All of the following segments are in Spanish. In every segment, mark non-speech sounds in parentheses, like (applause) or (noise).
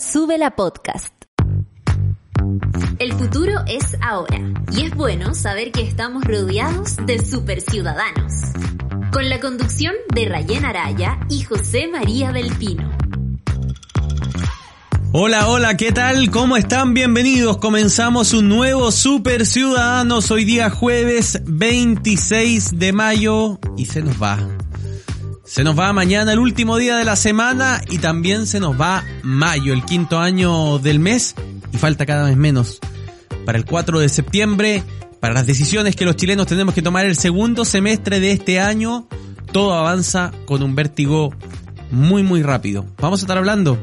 Sube la podcast. El futuro es ahora y es bueno saber que estamos rodeados de super ciudadanos. Con la conducción de Rayen Araya y José María del Pino. Hola, hola, ¿qué tal? ¿Cómo están? Bienvenidos. Comenzamos un nuevo Super Ciudadanos hoy día jueves 26 de mayo y se nos va. Se nos va mañana el último día de la semana y también se nos va mayo, el quinto año del mes y falta cada vez menos. Para el 4 de septiembre, para las decisiones que los chilenos tenemos que tomar el segundo semestre de este año, todo avanza con un vértigo muy muy rápido. Vamos a estar hablando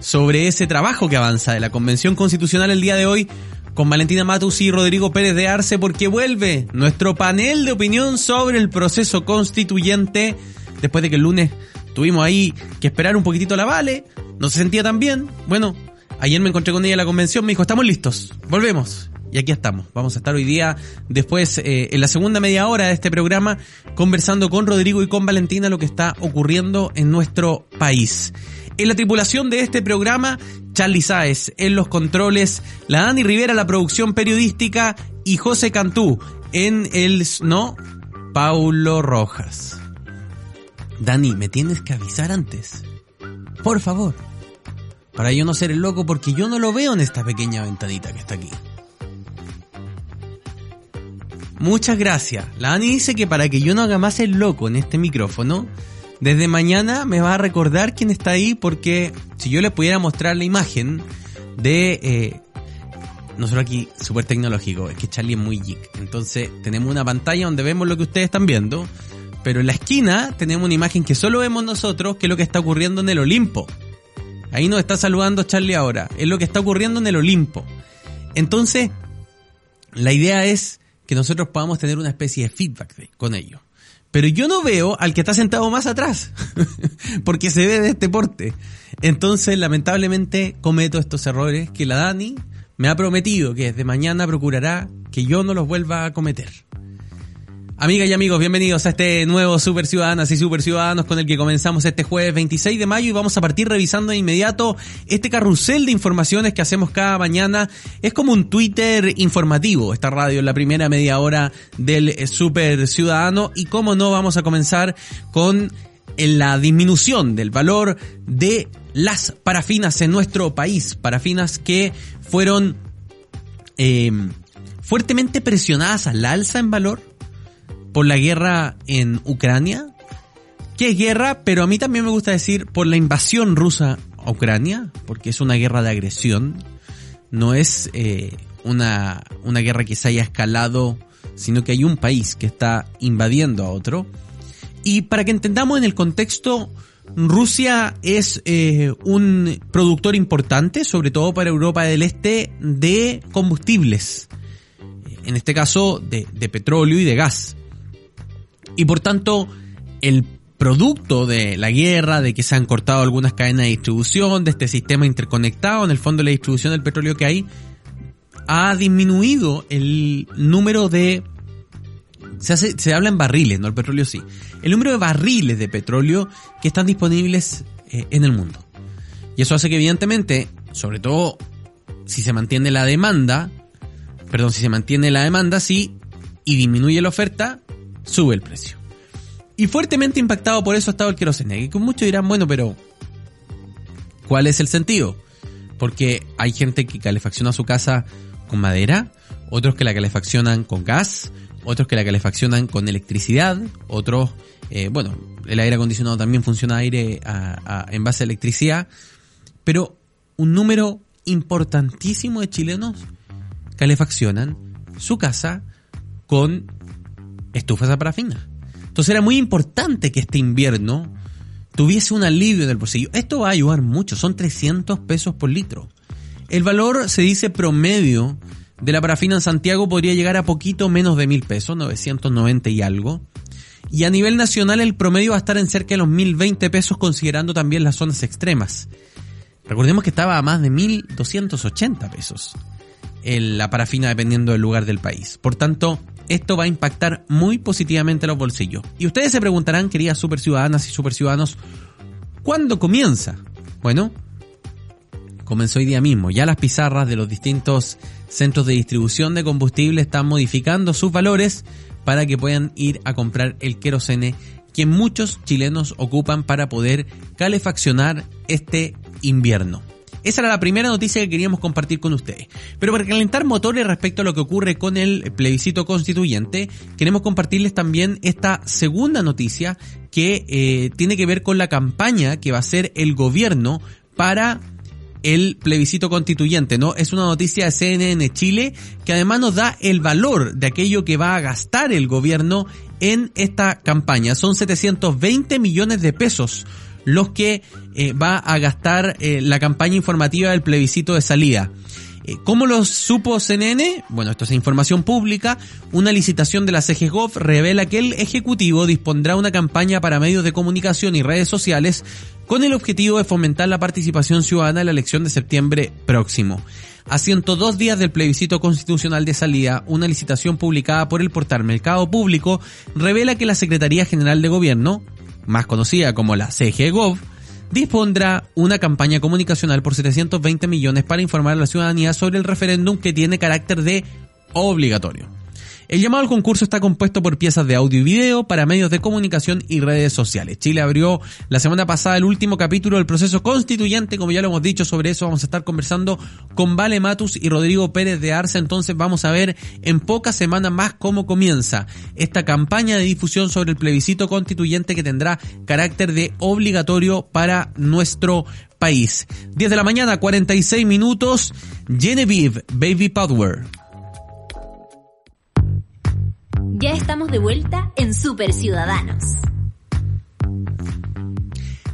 sobre ese trabajo que avanza de la Convención Constitucional el día de hoy con Valentina Matus y Rodrigo Pérez de Arce porque vuelve nuestro panel de opinión sobre el proceso constituyente después de que el lunes tuvimos ahí que esperar un poquitito la Vale, no se sentía tan bien. Bueno, ayer me encontré con ella en la convención, me dijo, estamos listos, volvemos. Y aquí estamos. Vamos a estar hoy día, después, eh, en la segunda media hora de este programa, conversando con Rodrigo y con Valentina lo que está ocurriendo en nuestro país. En la tripulación de este programa, Charlie Sáez, en los controles, la Dani Rivera, la producción periodística, y José Cantú, en el... no, Paulo Rojas. Dani, me tienes que avisar antes. Por favor. Para yo no ser el loco porque yo no lo veo en esta pequeña ventanita que está aquí. Muchas gracias. La Dani dice que para que yo no haga más el loco en este micrófono, desde mañana me va a recordar quién está ahí porque si yo les pudiera mostrar la imagen de... Eh, nosotros aquí súper tecnológico, es que Charlie es muy geek. Entonces tenemos una pantalla donde vemos lo que ustedes están viendo, pero en la esquina tenemos una imagen que solo vemos nosotros, que es lo que está ocurriendo en el Olimpo. Ahí nos está saludando Charlie ahora, es lo que está ocurriendo en el Olimpo. Entonces, la idea es que nosotros podamos tener una especie de feedback con ello. Pero yo no veo al que está sentado más atrás, (laughs) porque se ve de este porte. Entonces, lamentablemente, cometo estos errores que la Dani me ha prometido que desde mañana procurará que yo no los vuelva a cometer. Amigas y amigos, bienvenidos a este nuevo Super Ciudadanas y Super Ciudadanos con el que comenzamos este jueves 26 de mayo y vamos a partir revisando de inmediato este carrusel de informaciones que hacemos cada mañana. Es como un Twitter informativo, esta radio en la primera media hora del Super Ciudadano y cómo no vamos a comenzar con la disminución del valor de las parafinas en nuestro país, parafinas que fueron eh, fuertemente presionadas al alza en valor por la guerra en Ucrania, que es guerra, pero a mí también me gusta decir por la invasión rusa a Ucrania, porque es una guerra de agresión, no es eh, una, una guerra que se haya escalado, sino que hay un país que está invadiendo a otro. Y para que entendamos en el contexto, Rusia es eh, un productor importante, sobre todo para Europa del Este, de combustibles. En este caso, de, de petróleo y de gas. Y por tanto, el producto de la guerra, de que se han cortado algunas cadenas de distribución, de este sistema interconectado, en el fondo la distribución del petróleo que hay, ha disminuido el número de... Se, hace, se habla en barriles, no el petróleo sí. El número de barriles de petróleo que están disponibles eh, en el mundo. Y eso hace que evidentemente, sobre todo si se mantiene la demanda, perdón, si se mantiene la demanda, sí, y disminuye la oferta, sube el precio. Y fuertemente impactado por eso ha estado el querosene. Que muchos dirán, bueno, pero ¿cuál es el sentido? Porque hay gente que calefacciona su casa con madera, otros que la calefaccionan con gas, otros que la calefaccionan con electricidad, otros, eh, bueno, el aire acondicionado también funciona aire en base a electricidad, pero un número importantísimo de chilenos calefaccionan su casa con estufas a parafina. Entonces era muy importante que este invierno tuviese un alivio en el bolsillo. Esto va a ayudar mucho, son 300 pesos por litro. El valor se dice promedio de la parafina en Santiago podría llegar a poquito menos de mil pesos, 990 y algo. Y a nivel nacional el promedio va a estar en cerca de los 1020 pesos considerando también las zonas extremas. Recordemos que estaba a más de 1280 pesos en la parafina dependiendo del lugar del país. Por tanto, esto va a impactar muy positivamente los bolsillos. Y ustedes se preguntarán, queridas super ciudadanas y super ciudadanos, ¿cuándo comienza? Bueno, comenzó hoy día mismo. Ya las pizarras de los distintos centros de distribución de combustible están modificando sus valores para que puedan ir a comprar el querosene que muchos chilenos ocupan para poder calefaccionar este invierno. Esa era la primera noticia que queríamos compartir con ustedes. Pero para calentar motores respecto a lo que ocurre con el plebiscito constituyente, queremos compartirles también esta segunda noticia que eh, tiene que ver con la campaña que va a hacer el gobierno para el plebiscito constituyente, ¿no? Es una noticia de CNN Chile que además nos da el valor de aquello que va a gastar el gobierno en esta campaña. Son 720 millones de pesos los que eh, va a gastar eh, la campaña informativa del plebiscito de salida. Eh, ¿Cómo lo supo CNN? Bueno, esto es información pública. Una licitación de la CGGOV revela que el Ejecutivo dispondrá una campaña para medios de comunicación y redes sociales con el objetivo de fomentar la participación ciudadana en la elección de septiembre próximo. A 102 días del plebiscito constitucional de salida, una licitación publicada por el portal Mercado Público revela que la Secretaría General de Gobierno, más conocida como la CGGOV, dispondrá una campaña comunicacional por 720 millones para informar a la ciudadanía sobre el referéndum que tiene carácter de obligatorio. El llamado al concurso está compuesto por piezas de audio y video para medios de comunicación y redes sociales. Chile abrió la semana pasada el último capítulo del proceso constituyente, como ya lo hemos dicho, sobre eso vamos a estar conversando con Vale Matus y Rodrigo Pérez de Arce, entonces vamos a ver en pocas semanas más cómo comienza esta campaña de difusión sobre el plebiscito constituyente que tendrá carácter de obligatorio para nuestro país. 10 de la mañana, 46 minutos, Genevieve Baby Power. Ya estamos de vuelta en Super Ciudadanos.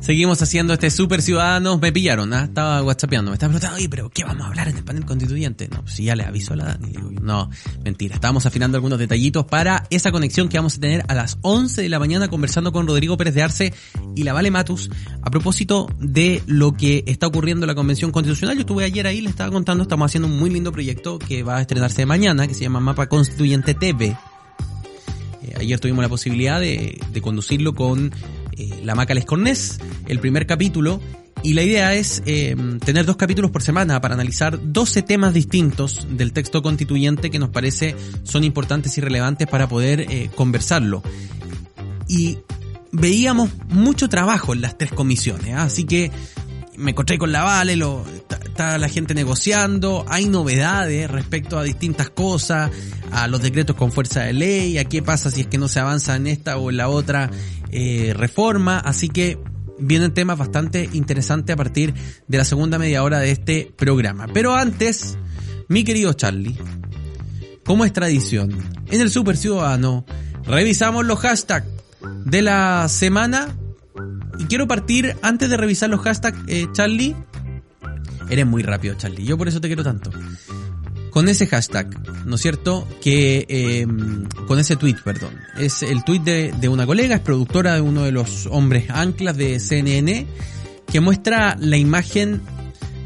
Seguimos haciendo este Super Ciudadanos. Me pillaron, ¿ah? estaba whatsappeando. Me estaba preguntando, oye, pero ¿qué vamos a hablar en el panel constituyente? No, pues ya le aviso a la Dani. no, mentira. Estábamos afinando algunos detallitos para esa conexión que vamos a tener a las 11 de la mañana conversando con Rodrigo Pérez de Arce y la Vale Matus a propósito de lo que está ocurriendo en la Convención Constitucional. Yo estuve ayer ahí, le estaba contando, estamos haciendo un muy lindo proyecto que va a estrenarse mañana, que se llama Mapa Constituyente TV eh, ayer tuvimos la posibilidad de, conducirlo con eh, la Maca Cornés, el primer capítulo, y la idea es eh, tener dos capítulos por semana para analizar 12 temas distintos del texto constituyente que nos parece son importantes y relevantes para poder conversarlo. Y veíamos mucho trabajo en las tres comisiones, ¿ah? así que me encontré con la Vale, está la gente negociando, hay novedades respecto a distintas cosas, a los decretos con fuerza de ley, a qué pasa si es que no se avanza en esta o en la otra eh, reforma, así que vienen temas bastante interesantes a partir de la segunda media hora de este programa. Pero antes, mi querido Charlie, como es tradición, en el Super Ciudadano revisamos los hashtags de la semana y quiero partir, antes de revisar los hashtags, eh, Charlie, eres muy rápido, Charlie, yo por eso te quiero tanto. Con ese hashtag, ¿no es cierto? Que, em, con ese tweet, perdón. Es el tweet de, de una colega, es productora de uno de los hombres anclas de CNN, que muestra la imagen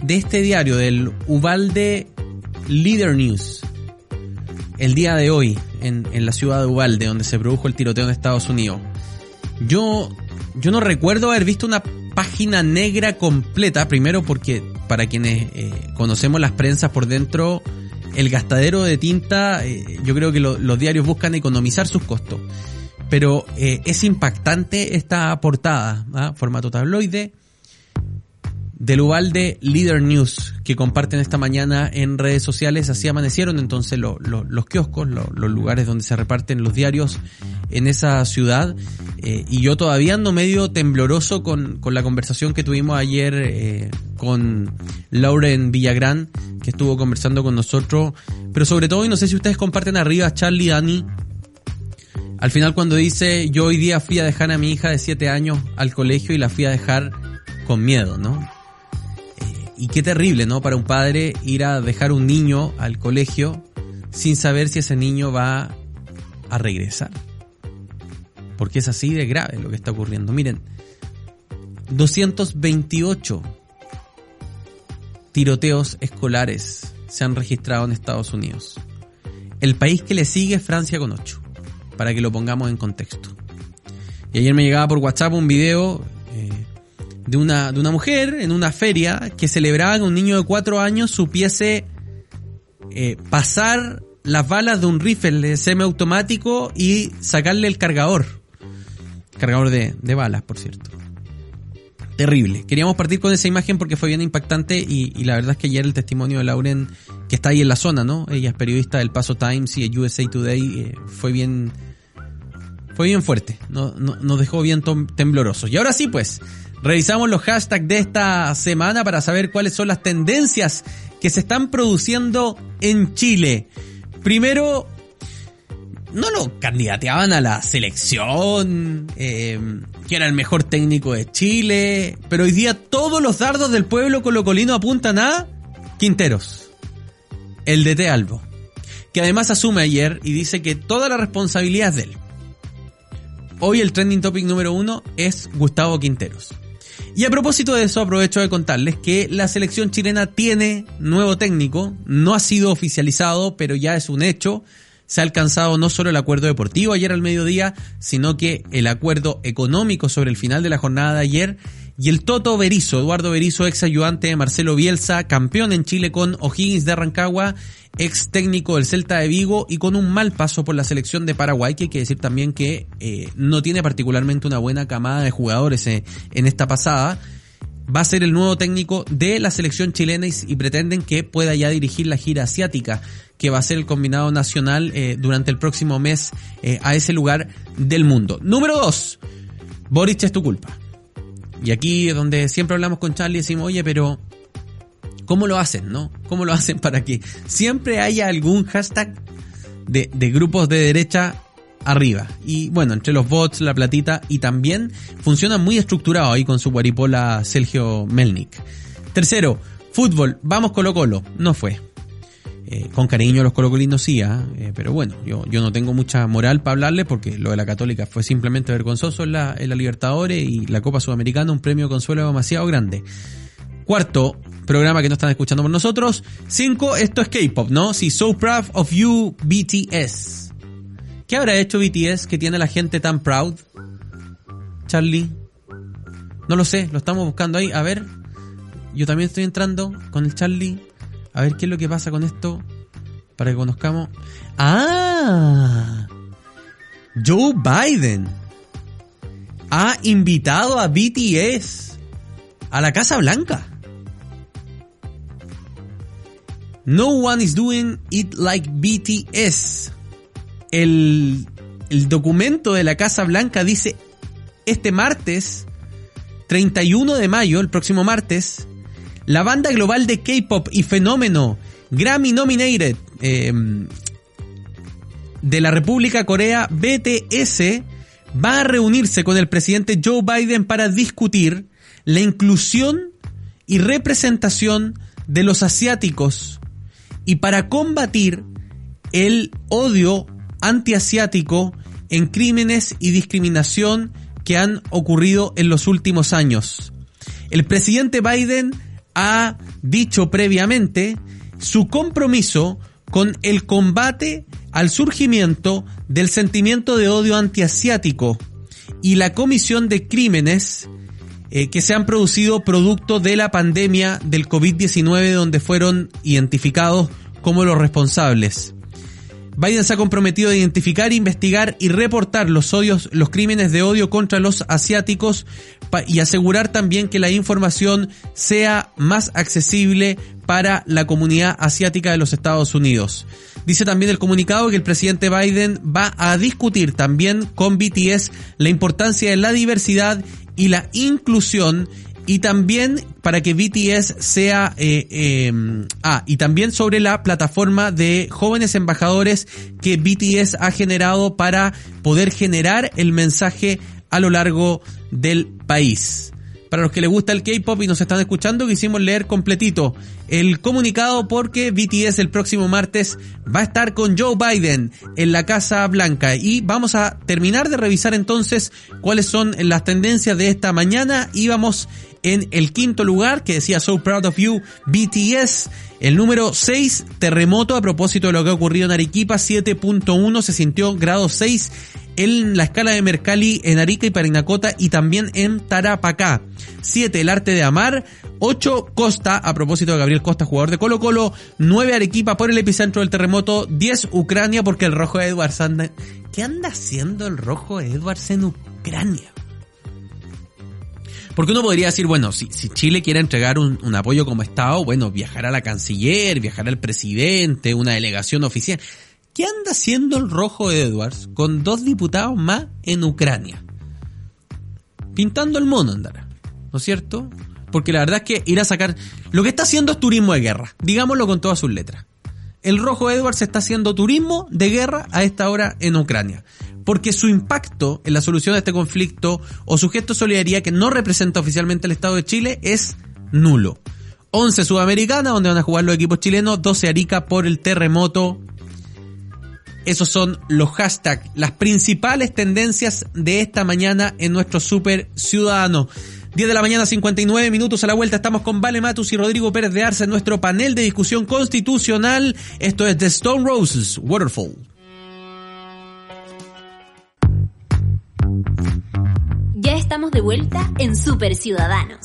de este diario, del Uvalde Leader News. El día de hoy, en, en la ciudad de Uvalde, donde se produjo el tiroteo en Estados Unidos. Yo yo no recuerdo haber visto una página negra completa, primero porque para quienes eh, conocemos las prensas por dentro, el gastadero de tinta, eh, yo creo que los diarios buscan economizar sus costos. Pero eh, es impactante esta portada, ¿ah? formato tabloide, del Ubalde Leader News que comparten esta mañana en redes sociales. Así amanecieron entonces los kioscos, los lugares donde se reparten los diarios en esa ciudad. Eh, y yo todavía ando medio tembloroso con, con la conversación que tuvimos ayer eh, con Lauren Villagrán, que estuvo conversando con nosotros. Pero sobre todo, y no sé si ustedes comparten arriba, Charlie, Dani, Al final cuando dice, yo hoy día fui a dejar a mi hija de 7 años al colegio y la fui a dejar con miedo, ¿no? Y qué terrible, ¿no? Para un padre ir a dejar un niño al colegio sin saber si ese niño va a regresar. Porque es así de grave lo que está ocurriendo. Miren, 228 tiroteos escolares se han registrado en Estados Unidos. El país que le sigue es Francia con 8, para que lo pongamos en contexto. Y ayer me llegaba por WhatsApp un video eh, de, una, de una mujer en una feria que celebraba que un niño de 4 años supiese eh, pasar las balas de un rifle semiautomático y sacarle el cargador. Cargador de, de balas, por cierto terrible. Queríamos partir con esa imagen porque fue bien impactante y, la verdad es que ayer el testimonio de Lauren, que está ahí en la zona, ¿no? Ella es periodista del Paso Times y de USA Today, eh, fue bien fue bien fuerte, no, nos dejó bien temblorosos. Y ahora sí, pues, revisamos los hashtags de esta semana para saber cuáles son las tendencias que se están produciendo en Chile. Primero, no lo candidateaban a la selección, eh, que era el mejor técnico de Chile, pero hoy día todos los dardos del pueblo colocolino apuntan a Quinteros, el DT Albo, que además asume ayer y dice que toda la responsabilidad es de él. Hoy el trending topic número uno es Gustavo Quinteros. Y a propósito de eso, aprovecho de contarles que la selección chilena tiene nuevo técnico, no ha sido oficializado, pero ya es un hecho. Se ha alcanzado no solo el acuerdo deportivo ayer al mediodía, sino que el acuerdo económico sobre el final de la jornada de ayer y el Toto Berizo, Eduardo Berizo, ex ayudante de Marcelo Bielsa, campeón en Chile con O'Higgins de Rancagua, ex técnico del Celta de Vigo y con un mal paso por la selección de Paraguay, que hay que decir también que eh, no tiene particularmente una buena camada de jugadores eh, en esta pasada va a ser el nuevo técnico de la selección chilena y, pretenden que pueda ya dirigir la gira asiática que va a ser el combinado nacional eh, durante el próximo mes a ese lugar del mundo. Número 2. Boric es tu culpa. Y aquí es donde siempre hablamos con Charlie y decimos, oye, pero ¿cómo lo hacen, no? ¿Cómo lo (laughs) hacen para que siempre haya algún hashtag de, de grupos de derecha arriba. Y bueno, entre los bots, la platita y también funciona muy estructurado ahí con su guaripola Sergio Melnik. Tercero, fútbol, vamos Colo Colo. No fue. Eh, con cariño los colocolinos sí, ¿ah? eh, pero bueno, yo, yo no tengo mucha moral para hablarle porque lo de la Católica fue simplemente vergonzoso en la, Libertadores y la Copa Sudamericana, un premio consuelo demasiado grande. Cuarto, programa que no están escuchando por nosotros. Cinco, esto es K-pop, ¿no? Sí, So Proud of You BTS. ¿Qué habrá hecho BTS que tiene a la gente tan proud? Charlie. No lo sé, lo estamos buscando ahí. A ver, yo también estoy entrando con el Charlie. A ver qué es lo que pasa con esto. Para que conozcamos. ¡Ah! Joe Biden ha invitado a BTS a la Casa Blanca. No one is doing it like BTS el, documento de la Casa Blanca dice este martes, 31 de mayo, el próximo martes, la banda global de K-Pop y fenómeno Grammy nominated em, de la República Corea BTS va a reunirse con el presidente Joe Biden para discutir la inclusión y representación de los asiáticos y para combatir el odio antiasiático en crímenes y discriminación que han ocurrido en los últimos años. El presidente Biden ha dicho previamente su compromiso con el combate al surgimiento del sentimiento de odio antiasiático y la comisión de crímenes eh, que se han producido producto de la pandemia del COVID-19 donde fueron identificados como los responsables. Biden se ha comprometido a identificar, investigar y reportar los odios, los crímenes de odio contra los asiáticos y asegurar también que la información sea más accesible para la comunidad asiática de los Estados Unidos. Dice también el comunicado que el presidente Biden va a discutir también con BTS la importancia de la diversidad y la inclusión y también para que BTS sea... Eh, eh, ah, y también sobre la plataforma de jóvenes embajadores que BTS ha generado para poder generar el mensaje a lo largo del país. Para los que les gusta el K-pop y nos están escuchando, quisimos leer completito el comunicado porque BTS el próximo martes va a estar con Joe Biden en la Casa Blanca y vamos a terminar de revisar entonces cuáles son las tendencias de esta mañana y vamos en el quinto lugar que decía So Proud of You BTS. El número 6, terremoto a propósito de lo que ha ocurrido en Arequipa, 7.1 se sintió grado 6 en la escala de Mercalli en Arica y Parinacota y también en Tarapacá. 7, el arte de amar. 8, Costa, a propósito de Gabriel Costa, jugador de Colo Colo. 9, Arequipa por el epicentro del terremoto. 10, Ucrania porque el rojo Edwards anda... ¿Qué anda haciendo el rojo Edwards en Ucrania? Porque uno podría decir, bueno, si, Chile quiere entregar un, un, apoyo como Estado, bueno, viajará la canciller, viajará el presidente, una delegación oficial. ¿Qué anda haciendo el rojo Edwards con dos diputados más en Ucrania? Pintando el mono andará, ¿no es cierto? Porque la verdad es que ir a sacar... Lo que está haciendo es turismo de guerra, digámoslo con todas sus letras. El rojo Edwards está haciendo turismo de guerra a esta hora en Ucrania porque su impacto en la solución de este conflicto o su gesto de solidaridad que no representa oficialmente el Estado de Chile es nulo. 11 Sudamericana, donde van a jugar los equipos chilenos, 12 Arica por el terremoto. Esos son los hashtags, las principales tendencias de esta mañana en nuestro super ciudadano. 10 de la mañana, 59 minutos a la vuelta. Estamos con Vale Matus y Rodrigo Pérez de Arce en nuestro panel de discusión constitucional. Esto es The Stone Roses Waterfall. De vuelta en Super Ciudadanos.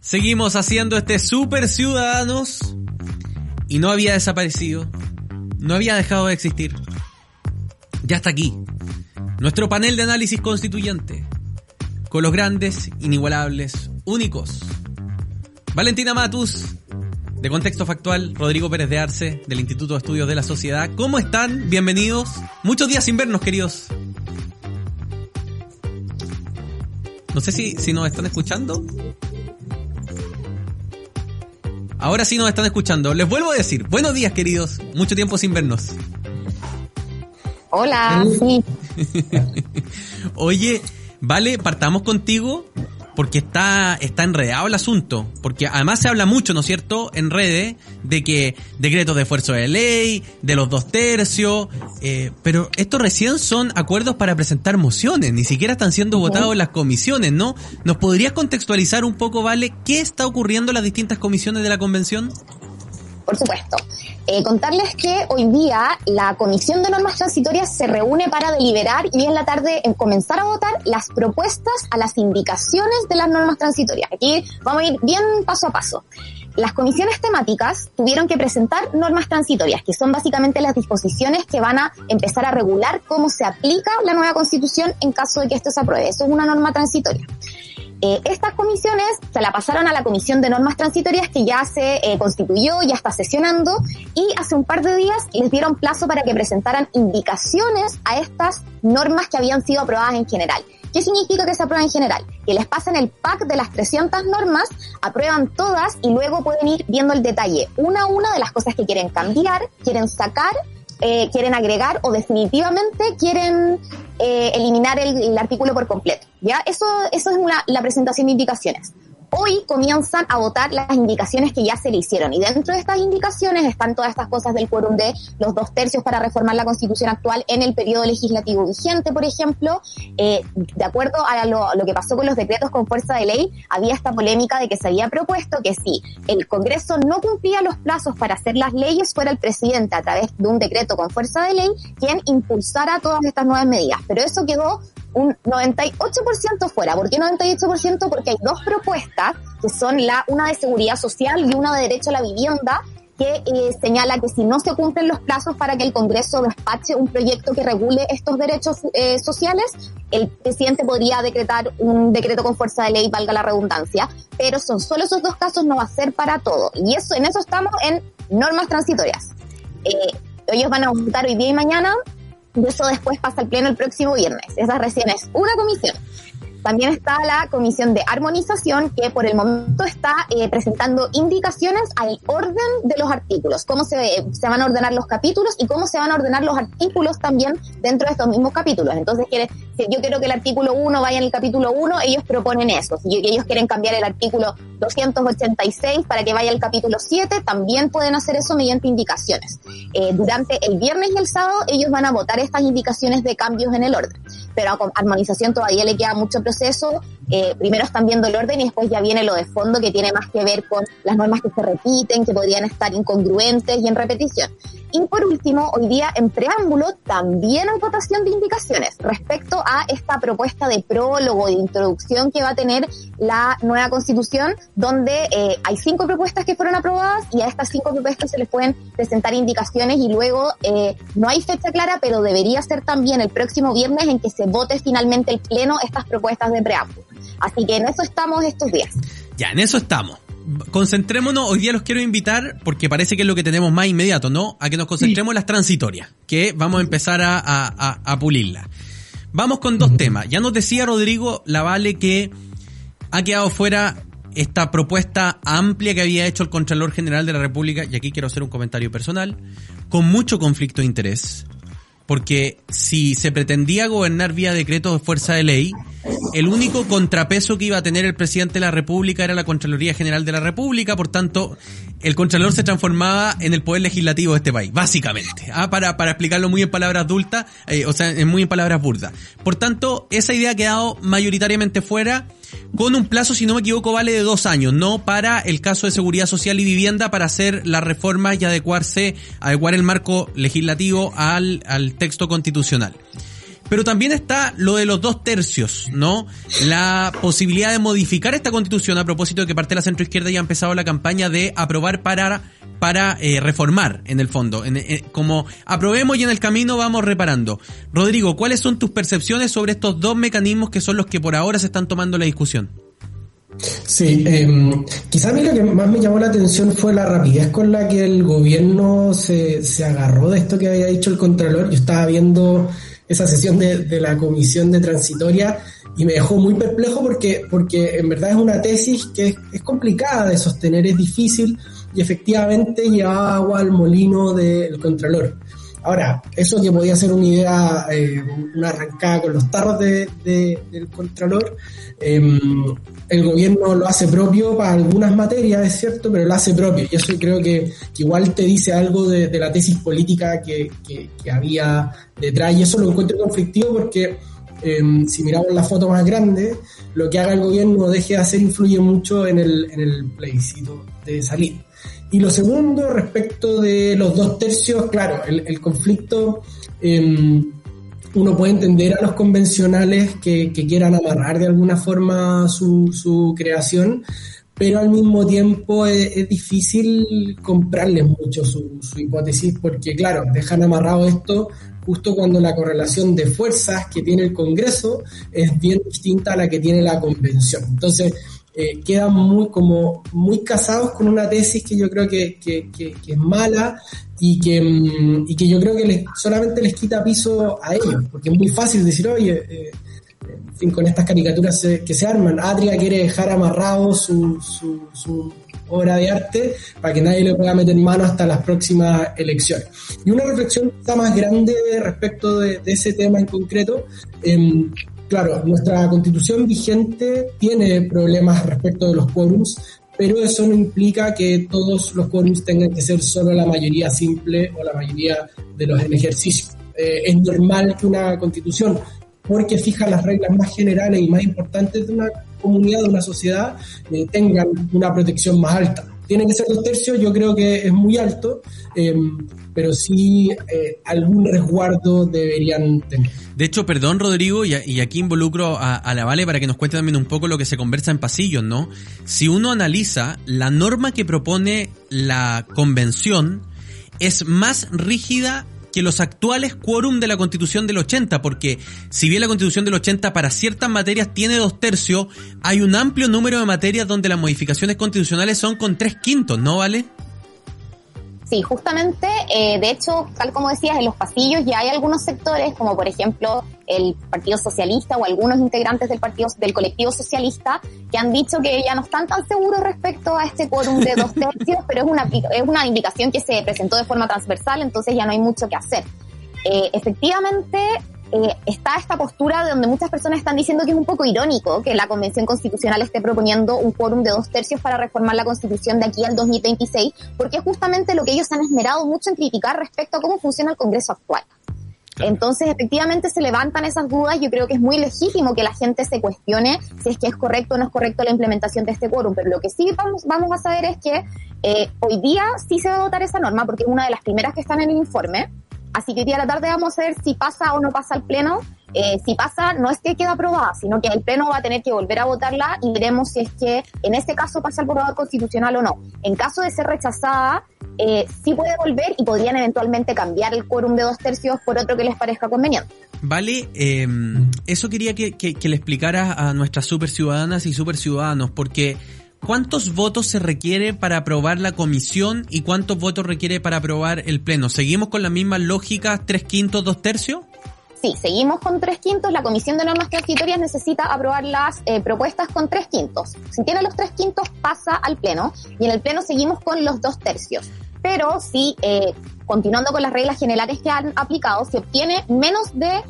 Seguimos haciendo este Super Ciudadanos y no había desaparecido, no había dejado de existir. Ya está aquí, nuestro panel de análisis constituyente, con los grandes, inigualables, únicos. Valentina Matus, de Contexto Factual, Rodrigo Pérez de Arce, del Instituto de Estudios de la Sociedad. ¿Cómo están? Bienvenidos. Muchos días sin vernos, queridos. No sé si, si nos están escuchando. Ahora sí nos están escuchando. Les vuelvo a decir, buenos días queridos. Mucho tiempo sin vernos. Hola, sí. (laughs) Oye, vale, partamos contigo porque está, está enredado el asunto. Porque además se habla mucho, ¿no es cierto?, en redes, de que decretos de esfuerzo de ley, de los dos tercios, eh, pero estos recién son acuerdos para presentar mociones, ni siquiera están siendo votados en las comisiones, ¿no? ¿Nos podrías contextualizar un poco, Vale, qué está ocurriendo en las distintas comisiones de la convención? Por supuesto. Eh, contarles que hoy día la Comisión de Normas Transitorias se reúne para deliberar y en la tarde en comenzar a votar las propuestas a las indicaciones de las normas transitorias. Aquí vamos a ir bien paso a paso. Las comisiones temáticas tuvieron que presentar normas transitorias, que son básicamente las disposiciones que van a empezar a regular cómo se aplica la nueva constitución en caso de que esto se apruebe. Eso es una norma transitoria. Eh, estas comisiones se la pasaron a la Comisión de Normas Transitorias que ya se eh, constituyó, ya está sesionando y hace un par de días les dieron plazo para que presentaran indicaciones a estas normas que habían sido aprobadas en general. ¿Qué significa que se aprueba en general? Que les pasan el pack de las 300 normas, aprueban todas y luego pueden ir viendo el detalle una a una de las cosas que quieren cambiar, quieren sacar eh, quieren agregar o definitivamente quieren eh, eliminar el, artículo por completo. ¿ya? Eso, eso es una, la presentación de indicaciones hoy comienzan a votar las indicaciones que ya se le hicieron. Y dentro de estas indicaciones están todas estas cosas del quórum de los dos tercios para reformar la constitución actual en el periodo legislativo vigente, por ejemplo. Eh, de acuerdo a lo, lo, que pasó con los decretos con fuerza de ley, había esta polémica de que se había propuesto que si el Congreso no cumplía los plazos para hacer las leyes, fuera el presidente a través de un decreto con fuerza de ley quien impulsara todas estas nuevas medidas. Pero eso quedó un 98% fuera. ¿Por qué 98%? Porque hay dos propuestas, que son la una de seguridad social y una de derecho a la vivienda, que eh, señala que si no se cumplen los plazos para que el Congreso despache un proyecto que regule estos derechos eh, sociales, el presidente podría decretar un decreto con fuerza de ley, valga la redundancia, pero son solo esos dos casos, no va a ser para todo. Y eso, en eso estamos en normas transitorias. Eh, ellos van a votar hoy día y mañana y eso después pasa al pleno el próximo viernes. Esa recién es una comisión. También está la Comisión de Armonización, que por el momento está eh, presentando indicaciones al orden de los artículos, cómo se, se van a ordenar los capítulos y cómo se van a ordenar los artículos también dentro de estos mismos capítulos. Entonces, quiere, yo quiero que el artículo 1 vaya en el capítulo 1, ellos proponen eso. Si ellos quieren cambiar el artículo 286 para que vaya al capítulo 7, también pueden hacer eso mediante indicaciones. Eh, durante el viernes y el sábado, ellos van a votar estas indicaciones de cambios en el orden. Pero a armonización todavía le queda mucho proceso. Eh, primero están viendo el orden y después ya viene lo de fondo que tiene más que ver con las normas que se repiten, que podrían estar incongruentes y en repetición. Y por último, hoy día en preámbulo también hay votación de indicaciones respecto a esta propuesta de prólogo, de introducción que va a tener la nueva constitución, donde eh, hay cinco propuestas que fueron aprobadas y a estas cinco propuestas se les pueden presentar indicaciones y luego eh, no hay fecha clara, pero debería ser también el próximo viernes en que se vote finalmente el Pleno estas propuestas de preámbulo. Así que en eso estamos estos días. Ya, en eso estamos concentrémonos, hoy día los quiero invitar, porque parece que es lo que tenemos más inmediato, ¿no? A que nos concentremos en las transitorias, que vamos a empezar a, a, a pulirlas. Vamos con dos temas. Ya nos decía Rodrigo Lavale que ha quedado fuera esta propuesta amplia que había hecho el Contralor General de la República, y aquí quiero hacer un comentario personal, con mucho conflicto de interés, porque si se pretendía gobernar vía decreto de fuerza de ley, el único contrapeso que iba a tener el presidente de la República era la Contraloría General de la República, por tanto, el Contralor se transformaba en el poder legislativo de este país, básicamente. Ah, para, para explicarlo muy en palabras adultas, eh, o sea, muy en palabras burdas. Por tanto, esa idea ha quedado mayoritariamente fuera con un plazo, si no me equivoco, vale de dos años, no para el caso de seguridad social y vivienda para hacer las reformas y adecuarse, adecuar el marco legislativo al, al texto constitucional. Pero también está lo de los dos tercios, ¿no? La posibilidad de modificar esta constitución a propósito de que parte de la centroizquierda ya ha empezado la campaña de aprobar para, para eh, reformar, en el fondo. Como aprobemos y en el camino vamos reparando. Rodrigo, ¿cuáles son tus percepciones sobre estos dos mecanismos que son los que por ahora se están tomando la discusión? Sí, eh, quizá a mí lo que más me llamó la atención fue la rapidez con la que el gobierno se, se agarró de esto que había dicho el Contralor. Yo estaba viendo esa sesión de, la comisión de transitoria y me dejó muy perplejo porque, porque en verdad es una tesis que es, complicada de sostener, es difícil y efectivamente lleva agua al molino del Contralor. Ahora, eso que podía ser una idea, eh, una arrancada con los tarros de, del Contralor, em, el gobierno lo hace propio para algunas materias, es cierto, pero lo hace propio. Y eso creo que, igual te dice algo de, la tesis política que, había detrás. Y eso lo encuentro conflictivo porque em, si miramos la foto más grande, lo que haga el gobierno deje de hacer influye mucho en el, en el plebiscito de salir. Y lo segundo, respecto de los dos tercios, claro, el, conflicto, em, uno puede entender a los convencionales que, quieran amarrar de alguna forma su, creación, pero al mismo tiempo es, difícil comprarles mucho su, hipótesis porque, claro, dejan amarrado esto justo cuando la correlación de fuerzas que tiene el Congreso es bien distinta a la que tiene la Convención. Entonces, eh, quedan muy, como muy casados con una tesis que yo creo que, que, es mala y que, mm, y que yo creo que les, solamente les quita piso a ellos, porque es muy fácil decir, oye, eh, en fin, con estas caricaturas que se arman, Adria quiere dejar amarrado su, su, obra de arte para que nadie le pueda meter mano hasta las próximas elecciones. Y una reflexión más grande respecto de, ese tema en concreto, eh, Claro, nuestra constitución vigente tiene problemas respecto de los quórums, pero eso no implica que todos los quórums tengan que ser solo la mayoría simple o la mayoría de los en ejercicio. Eh, es normal que una constitución, porque fija las reglas más generales y más importantes de una comunidad, de una sociedad, eh, tengan una protección más alta. Tienen que ser dos tercios, yo creo que es muy alto, em, pero sí eh, algún resguardo deberían tener. De hecho, perdón Rodrigo, y, aquí involucro a, la Vale para que nos cuente también un poco lo que se conversa en pasillos, ¿no? Si uno analiza la norma que propone la convención, es más rígida que los actuales quórum de la constitución del 80, porque si bien la constitución del 80 para ciertas materias tiene dos tercios, hay un amplio número de materias donde las modificaciones constitucionales son con tres quintos, ¿no vale? Sí, justamente, eh, de hecho, tal como decías, en los pasillos ya hay algunos sectores, como por ejemplo el Partido Socialista o algunos integrantes del partido del colectivo socialista, que han dicho que ya no están tan seguros respecto a este quórum de dos (laughs) tercios, pero es una, es una indicación que se presentó de forma transversal, entonces ya no hay mucho que hacer. Eh, efectivamente, eh, está esta postura de donde muchas personas están diciendo que es un poco irónico que la Convención Constitucional esté proponiendo un quórum de dos tercios para reformar la Constitución de aquí al 2026, porque es justamente lo que ellos han esmerado mucho en criticar respecto a cómo funciona el Congreso actual. Entonces, efectivamente, se levantan esas dudas. Yo creo que es muy legítimo que la gente se cuestione si es que es correcto o no es correcto la implementación de este quórum. Pero lo que sí vamos, vamos a saber es que eh, hoy día sí se va a votar esa norma porque es una de las primeras que están en el informe. Así que hoy día a la tarde vamos a ver si pasa o no pasa al Pleno. Eh, si pasa, no es que quede aprobada, sino que el Pleno va a tener que volver a votarla y veremos si es que en este caso pasa al borrador constitucional o no. En caso de ser rechazada, eh, sí puede volver y podrían eventualmente cambiar el quórum de dos tercios por otro que les parezca conveniente. Vale, eh, eso quería que, que le explicaras a nuestras super ciudadanas y super ciudadanos, porque ¿Cuántos votos se requiere para aprobar la comisión y cuántos votos requiere para aprobar el pleno? ¿Seguimos con la misma lógica, tres quintos, dos tercios? Sí, seguimos con tres quintos. La Comisión de Normas Transitorias necesita aprobar las eh, propuestas con tres quintos. Si tiene los tres quintos, pasa al Pleno y en el Pleno seguimos con los dos tercios. Pero si, eh, continuando con las reglas generales que han aplicado, se obtiene menos de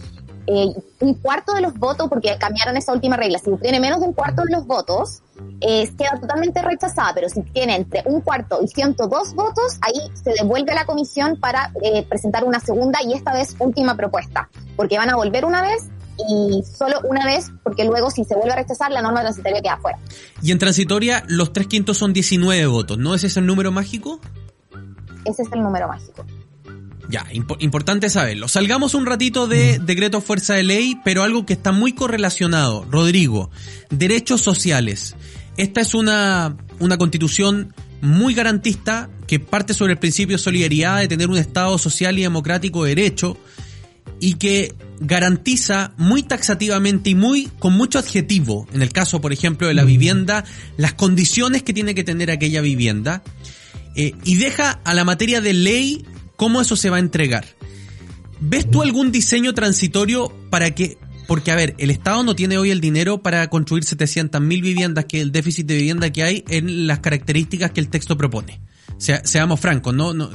eh, un cuarto de los votos, porque cambiaron esa última regla, si obtiene menos de un cuarto de los votos, eh, queda totalmente rechazada, pero si tiene entre un cuarto y 102 votos, ahí se devuelve a la comisión para eh, presentar una segunda y esta vez última propuesta, porque van a volver una vez y solo una vez, porque luego si se vuelve a rechazar, la norma transitoria queda fuera. Y en transitoria, los tres quintos son 19 votos, ¿no? ¿Ese es el número mágico? Ese es el número mágico. Ya, importante saberlo. Salgamos un ratito de decreto fuerza de ley, pero algo que está muy correlacionado. Rodrigo, derechos sociales. Esta es una, una constitución muy garantista que parte sobre el principio de solidaridad, de tener un Estado social y democrático de derecho, y que garantiza muy taxativamente y muy con mucho adjetivo, en el caso, por ejemplo, de la vivienda, las condiciones que tiene que tener aquella vivienda, eh, y deja a la materia de ley ¿Cómo eso se va a entregar? ¿Ves tú algún diseño transitorio para que, porque a ver, el Estado no tiene hoy el dinero para construir 700.000 viviendas, que el déficit de vivienda que hay en las características que el texto propone? seamos francos, no,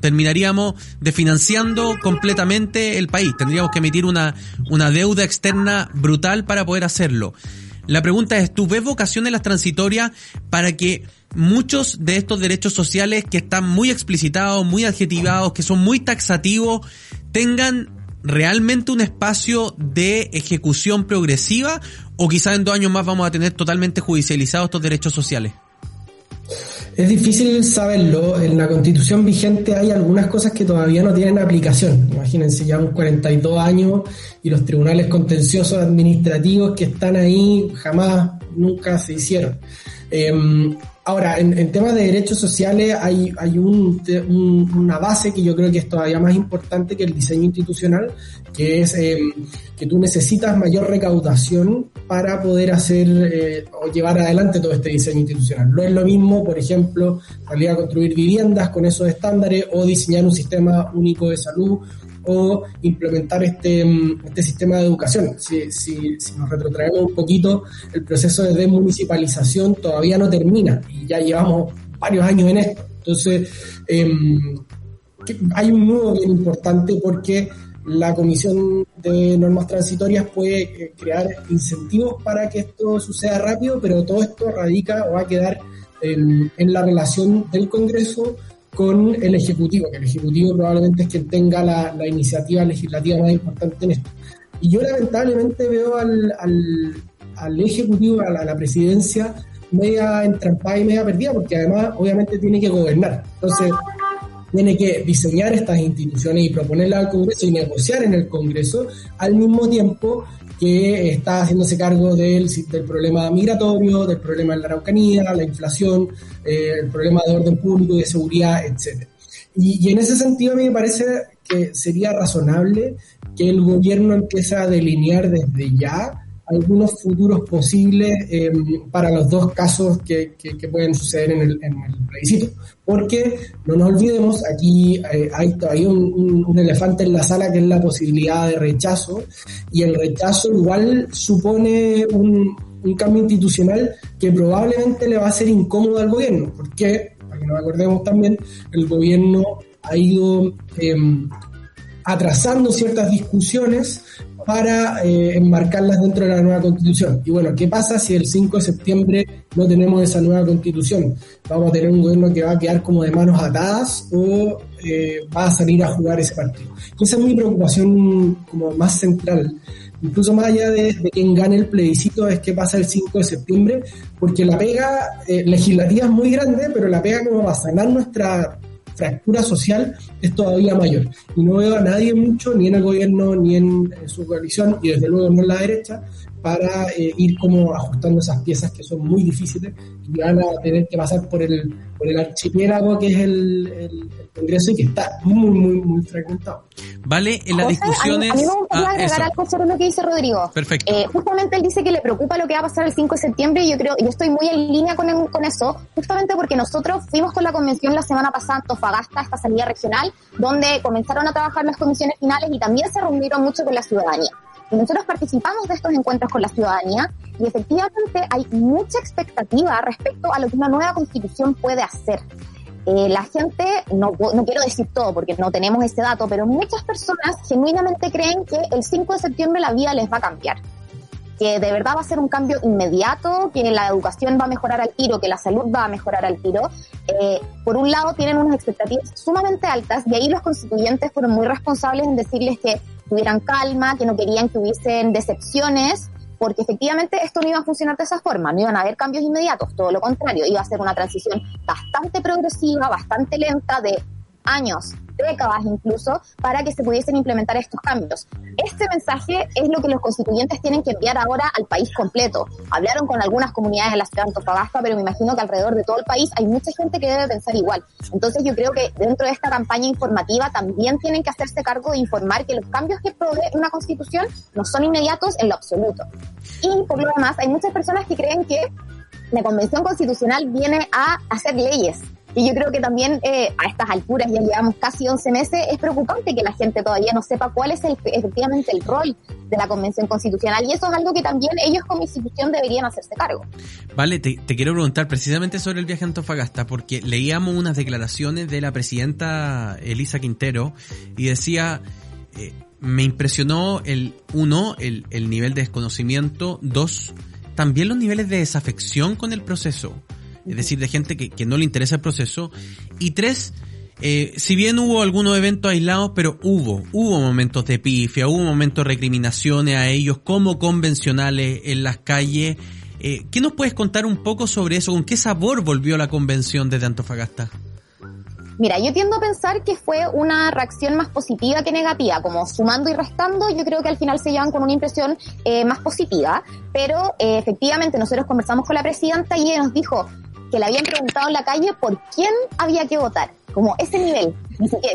terminaríamos desfinanciando completamente el país. Tendríamos que emitir una, una deuda externa brutal para poder hacerlo. La pregunta es, ¿tú ves vocación en las transitorias para que muchos de estos derechos sociales que están muy explicitados, muy adjetivados, que son muy taxativos, tengan realmente un espacio de ejecución progresiva o quizás en dos años más vamos a tener totalmente judicializados estos derechos sociales? Es difícil saberlo. En la constitución vigente hay algunas cosas que todavía no tienen aplicación. Imagínense, ya 42 años y los tribunales contenciosos administrativos que están ahí jamás, nunca se hicieron. Em, Ahora, en, temas de derechos sociales hay, hay un, una base que yo creo que es todavía más importante que el diseño institucional, que es eh, que tú necesitas mayor recaudación para poder hacer eh, o llevar adelante todo este diseño institucional. No es lo mismo, por ejemplo, salir a construir viviendas con esos estándares o diseñar un sistema único de salud o implementar este, este sistema de educación. Si, si, nos retrotraemos un poquito, el proceso de desmunicipalización todavía no termina y ya llevamos varios años en esto. Entonces, em, hay un nudo bien importante porque la Comisión de Normas Transitorias puede eh, crear incentivos para que esto suceda rápido, pero todo esto radica o va a quedar en la relación del Congreso con el Ejecutivo, que el Ejecutivo probablemente es quien tenga la, iniciativa legislativa más importante en esto. Y yo lamentablemente veo al, al, Ejecutivo, a la, presidencia, media entrampada y media perdida, porque además obviamente tiene que gobernar. Entonces, tiene que diseñar estas instituciones y proponerlas al Congreso y negociar en el Congreso al mismo tiempo que está haciéndose cargo del, del problema migratorio, del problema de la Araucanía, la inflación, eh, el problema de orden público y de seguridad, etc. Y, y, en ese sentido a mí me parece que sería razonable que el gobierno empiece a delinear desde ya algunos futuros posibles em, para los dos casos que, pueden suceder en el, plebiscito. Porque no nos olvidemos, aquí eh, hay todavía un, elefante en la sala que es la posibilidad de rechazo, y el rechazo igual supone un, un cambio institucional que probablemente le va a ser incómodo al gobierno, porque, para que nos acordemos también, el gobierno ha ido em, atrasando ciertas discusiones para eh, enmarcarlas dentro de la nueva constitución. Y bueno, ¿qué pasa si el 5 de septiembre no tenemos esa nueva constitución? ¿Vamos a tener un gobierno que va a quedar como de manos atadas o eh, va a salir a jugar ese partido? Esa es mi preocupación como más central incluso más allá de, quién gane el plebiscito, es qué pasa el 5 de septiembre, porque la pega eh, legislativa es muy grande, pero la pega como va a sanar nuestra fractura social es todavía mayor. Y no veo a nadie mucho, ni en el gobierno, ni en, su coalición, y desde luego no en la derecha, para eh, ir como ajustando esas piezas que son muy difíciles y van a tener que pasar por el, por el archipiélago que es el, el, Congreso y que está muy, muy, muy fragmentado. Vale, en las discusiones... A mí, me gustaría ah, agregar algo sobre lo que dice Rodrigo. Perfecto. Eh, justamente él dice que le preocupa lo que va a pasar el 5 de septiembre y yo creo, yo estoy muy en línea con, con eso, justamente porque nosotros fuimos con la convención la semana pasada en Tofagasta, esta salida regional, donde comenzaron a trabajar las comisiones finales y también se reunieron mucho con la ciudadanía. Nosotros participamos de estos encuentros con la ciudadanía y efectivamente hay mucha expectativa respecto a lo que una nueva constitución puede hacer. Eh, la gente, no, no quiero decir todo porque no tenemos ese dato, pero muchas personas genuinamente creen que el 5 de septiembre la vida les va a cambiar que de verdad va a ser un cambio inmediato, que la educación va a mejorar al tiro, que la salud va a mejorar al tiro. Eh, por un lado tienen unas expectativas sumamente altas y ahí los constituyentes fueron muy responsables en decirles que tuvieran calma, que no querían que hubiesen decepciones, porque efectivamente esto no iba a funcionar de esa forma, no iban a haber cambios inmediatos, todo lo contrario, iba a ser una transición bastante progresiva, bastante lenta de años, décadas incluso, para que se pudiesen implementar estos cambios. Este mensaje es lo que los constituyentes tienen que enviar ahora al país completo. Hablaron con algunas comunidades en la ciudad de Antofagasta, pero me imagino que alrededor de todo el país hay mucha gente que debe pensar igual. Entonces yo creo que dentro de esta campaña informativa también tienen que hacerse cargo de informar que los cambios que provee una constitución no son inmediatos en lo absoluto. Y por lo demás, hay muchas personas que creen que la Convención Constitucional viene a hacer leyes y yo creo que también eh, a estas alturas, ya llevamos casi 11 meses, es preocupante que la gente todavía no sepa cuál es el, efectivamente el rol de la Convención Constitucional. Y eso es algo que también ellos como institución deberían hacerse cargo. Vale, te, quiero preguntar precisamente sobre el viaje a Antofagasta, porque leíamos unas declaraciones de la presidenta Elisa Quintero y decía... Eh, me impresionó el uno, el, el nivel de desconocimiento, dos, también los niveles de desafección con el proceso es decir, de gente que, que no le interesa el proceso. Y tres, eh, si bien hubo algunos eventos aislados, pero hubo, hubo momentos de pifia, hubo momentos de recriminaciones a ellos como convencionales en las calles. Eh, ¿Qué nos puedes contar un poco sobre eso? ¿Con qué sabor volvió la convención desde Antofagasta? Mira, yo tiendo a pensar que fue una reacción más positiva que negativa, como sumando y restando, yo creo que al final se llevan con una impresión eh, más positiva, pero efectivamente nosotros conversamos con la presidenta y ella nos dijo, que le habían preguntado en la calle por quién había que votar como ese nivel,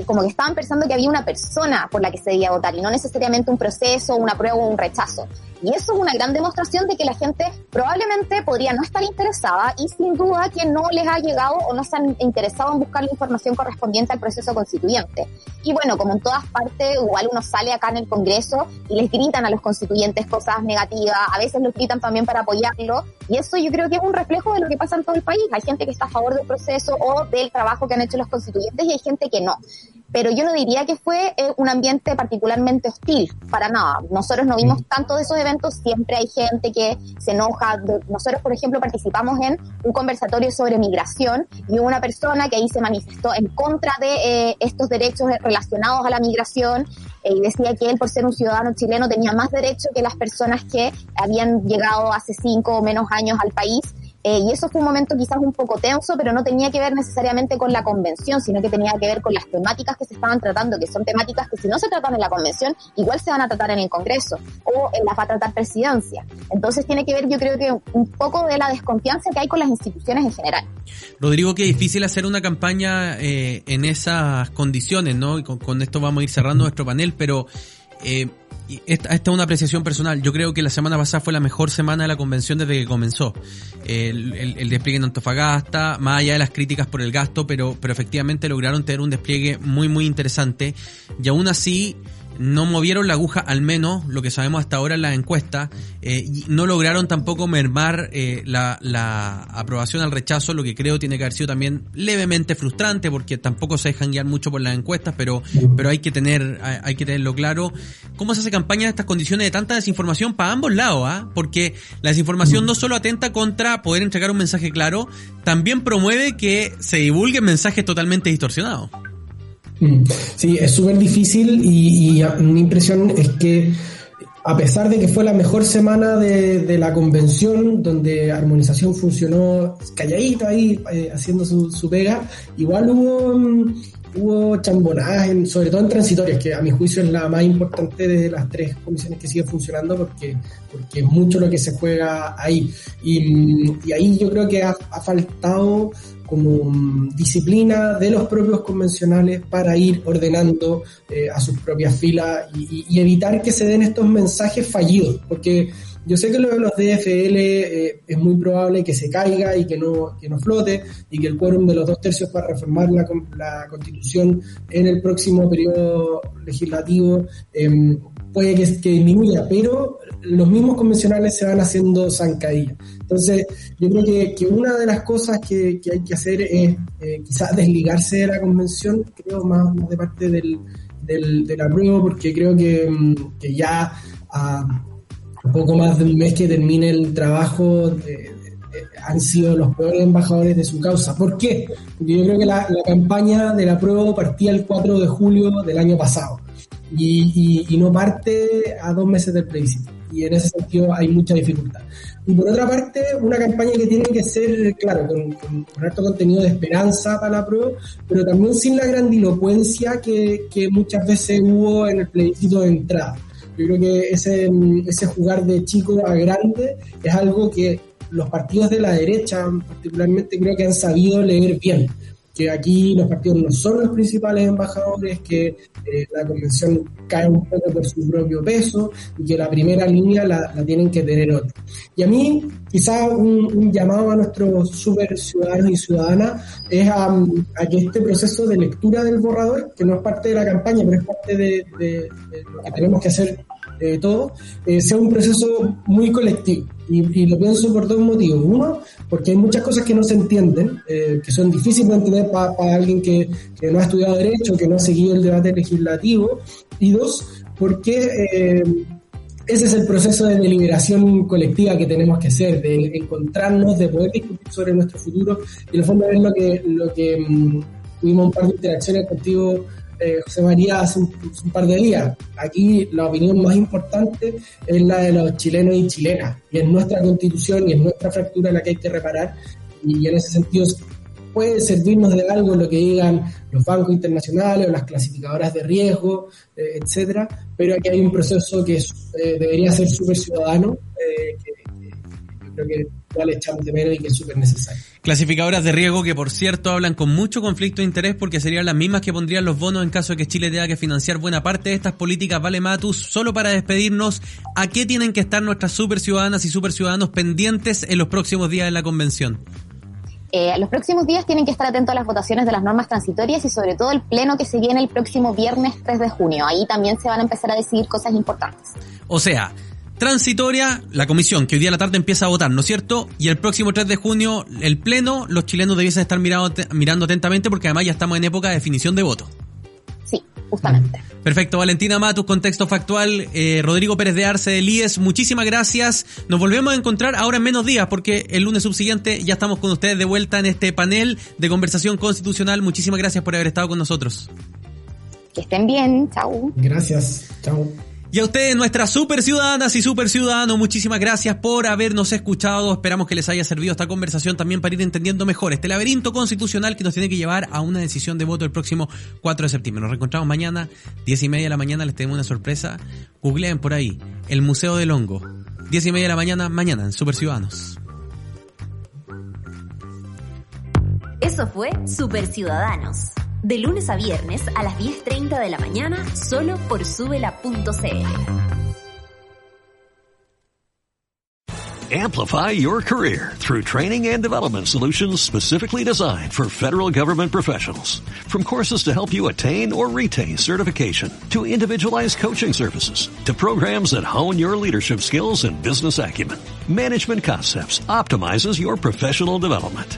como que estaban pensando que había una persona por la que se debía votar y no necesariamente un proceso, una prueba o un rechazo. Y eso es una gran demostración de que la gente probablemente podría no estar interesada y sin duda que no les ha llegado o no se han interesado en buscar la información correspondiente al proceso constituyente. Y bueno, como en todas partes, igual uno sale acá en el Congreso y les gritan a los constituyentes cosas negativas, a veces los gritan también para apoyarlo, y eso yo creo que es un reflejo de lo que pasa en todo el país. Hay gente que está a favor del proceso o del trabajo que han hecho los constituyentes y hay gente que no. Pero yo no diría que fue eh, un ambiente particularmente hostil, para nada. Nosotros no vimos mm. tanto de esos eventos, siempre hay gente que se enoja. Nosotros, por ejemplo, participamos en un conversatorio sobre migración y hubo una persona que ahí se manifestó en contra de eh, estos derechos relacionados a la migración eh, y decía que él, por ser un ciudadano chileno, tenía más derecho que las personas que habían llegado hace cinco o menos años al país eh, y eso fue un momento quizás un poco tenso, pero no tenía que ver necesariamente con la convención, sino que tenía que ver con las temáticas que se estaban tratando, que son temáticas que si no se tratan en la convención, igual se van a tratar en el Congreso o en la va a tratar presidencia. Entonces tiene que ver, yo creo que un poco de la desconfianza que hay con las instituciones en general. Rodrigo, qué difícil hacer una campaña eh, en esas condiciones, ¿no? Y con, esto vamos a ir cerrando nuestro panel, pero... Eh, esta, esta, es una apreciación personal. Yo creo que la semana pasada fue la mejor semana de la convención desde que comenzó. El, despliegue en Antofagasta, más allá de las críticas por el gasto, pero, pero efectivamente lograron tener un despliegue muy, muy interesante. Y aún así, no movieron la aguja, al menos lo que sabemos hasta ahora en la encuesta, eh, no lograron tampoco mermar eh, la, la, aprobación al rechazo, lo que creo tiene que haber sido también levemente frustrante, porque tampoco se dejan guiar mucho por las encuestas, pero, pero hay que tener, hay que tenerlo claro. ¿Cómo se hace campaña en estas condiciones de tanta desinformación para ambos lados? ¿ah? Porque la desinformación no solo atenta contra poder entregar un mensaje claro, también promueve que se divulguen mensajes totalmente distorsionados. Mm. Sí, es súper difícil y, mi impresión es que a pesar de que fue la mejor semana de, la convención, donde armonización funcionó calladito ahí, eh, haciendo su, su, pega, igual hubo, um, hubo chambonadas, en, sobre todo en transitorias, que a mi juicio es la más importante de las tres comisiones que sigue funcionando, porque, porque es mucho lo que se juega ahí. Y, y ahí yo creo que ha, ha faltado como disciplina de los propios convencionales para ir ordenando eh, a sus propias filas y, y, evitar que se den estos mensajes fallidos, porque yo sé que lo de los DFL eh, es muy probable que se caiga y que no, que no flote y que el quórum de los dos tercios para reformar la, la constitución en el próximo periodo legislativo eh, puede que, que, disminuya, pero los mismos convencionales se van haciendo zancadillas. Entonces, yo creo que, que una de las cosas que, que hay que hacer es eh, quizás desligarse de la convención, creo más, más de parte del, del, del apruebo, porque creo que, que ya a un poco más de un mes que termine el trabajo de, de, han sido los peores embajadores de su causa. ¿Por qué? Porque yo creo que la, la campaña del apruebo partía el 4 de julio del año pasado y, y, y no parte a dos meses del plebiscito y en ese sentido hay mucha dificultad. Y por otra parte, una campaña que tiene que ser, claro, con, con, con alto contenido de esperanza para la prueba, pero también sin la grandilocuencia que, que muchas veces hubo en el plebiscito de entrada. Yo creo que ese, ese jugar de chico a grande es algo que los partidos de la derecha particularmente creo que han sabido leer bien que aquí los partidos no son los principales embajadores, que eh, la convención cae un poco por su propio peso y que la primera línea la, la tienen que tener otros. Y a mí, quizá un, un, llamado a nuestros super ciudadanos y ciudadanas es a, a, que este proceso de lectura del borrador, que no es parte de la campaña, pero es parte de, de, de lo que tenemos que hacer eh, todo, eh, sea un proceso muy colectivo. Y, y, lo pienso por dos motivos. Uno, porque hay muchas cosas que no se entienden, eh, que son difíciles de entender para pa alguien que, que, no ha estudiado Derecho, que no ha seguido el debate legislativo. Y dos, porque eh, ese es el proceso de deliberación colectiva que tenemos que hacer, de encontrarnos, de poder discutir sobre nuestro futuro. Y en el fondo es lo que, lo que um, tuvimos un par de interacciones contigo eh, José María hace un, par de días. Aquí la opinión más importante es la de los chilenos y chilenas, y es nuestra constitución y es nuestra fractura la que hay que reparar, y en ese sentido puede servirnos de algo lo que digan los bancos internacionales o las clasificadoras de riesgo, eh, etcétera, pero aquí hay un proceso que eh, debería ser súper ciudadano, eh, que, yo creo que echamos de menos y que es súper necesario. Clasificadoras de riesgo que, por cierto, hablan con mucho conflicto de interés porque serían las mismas que pondrían los bonos en caso de que Chile tenga que financiar buena parte de estas políticas. Vale, Matus, solo para despedirnos, ¿a qué tienen que estar nuestras super ciudadanas y super ciudadanos pendientes en los próximos días de la convención? Eh, los próximos días tienen que estar atentos a las votaciones de las normas transitorias y sobre todo el pleno que se viene el próximo viernes 3 de junio. Ahí también se van a empezar a decidir cosas importantes. O sea, transitoria, la comisión que hoy día a la tarde empieza a votar, ¿no es cierto? Y el próximo 3 de junio, el pleno, los chilenos debiesen estar mirando, mirando atentamente porque además ya estamos en época de definición de voto. Sí, justamente. Perfecto, Valentina Matus, contexto factual, eh, Rodrigo Pérez de Arce de IES, muchísimas gracias. Nos volvemos a encontrar ahora en menos días porque el lunes subsiguiente ya estamos con ustedes de vuelta en este panel de conversación constitucional. Muchísimas gracias por haber estado con nosotros. Que estén bien, chao. Gracias, chao. Y a ustedes, nuestras super ciudadanas y super ciudadanos, muchísimas gracias por habernos escuchado. Esperamos que les haya servido esta conversación también para ir entendiendo mejor este laberinto constitucional que nos tiene que llevar a una decisión de voto el próximo 4 de septiembre. Nos reencontramos mañana, 10 y media de la mañana, les tenemos una sorpresa. Googleen por ahí, el Museo del Hongo. 10 y media de la mañana, mañana en Super Ciudadanos. Eso fue Super Ciudadanos. De lunes a viernes a las 10.30 de la mañana solo por subela.cl. Amplify your career through training and development solutions specifically designed for federal government professionals. From courses to help you attain or retain certification, to individualized coaching services, to programs that hone your leadership skills and business acumen, Management Concepts optimizes your professional development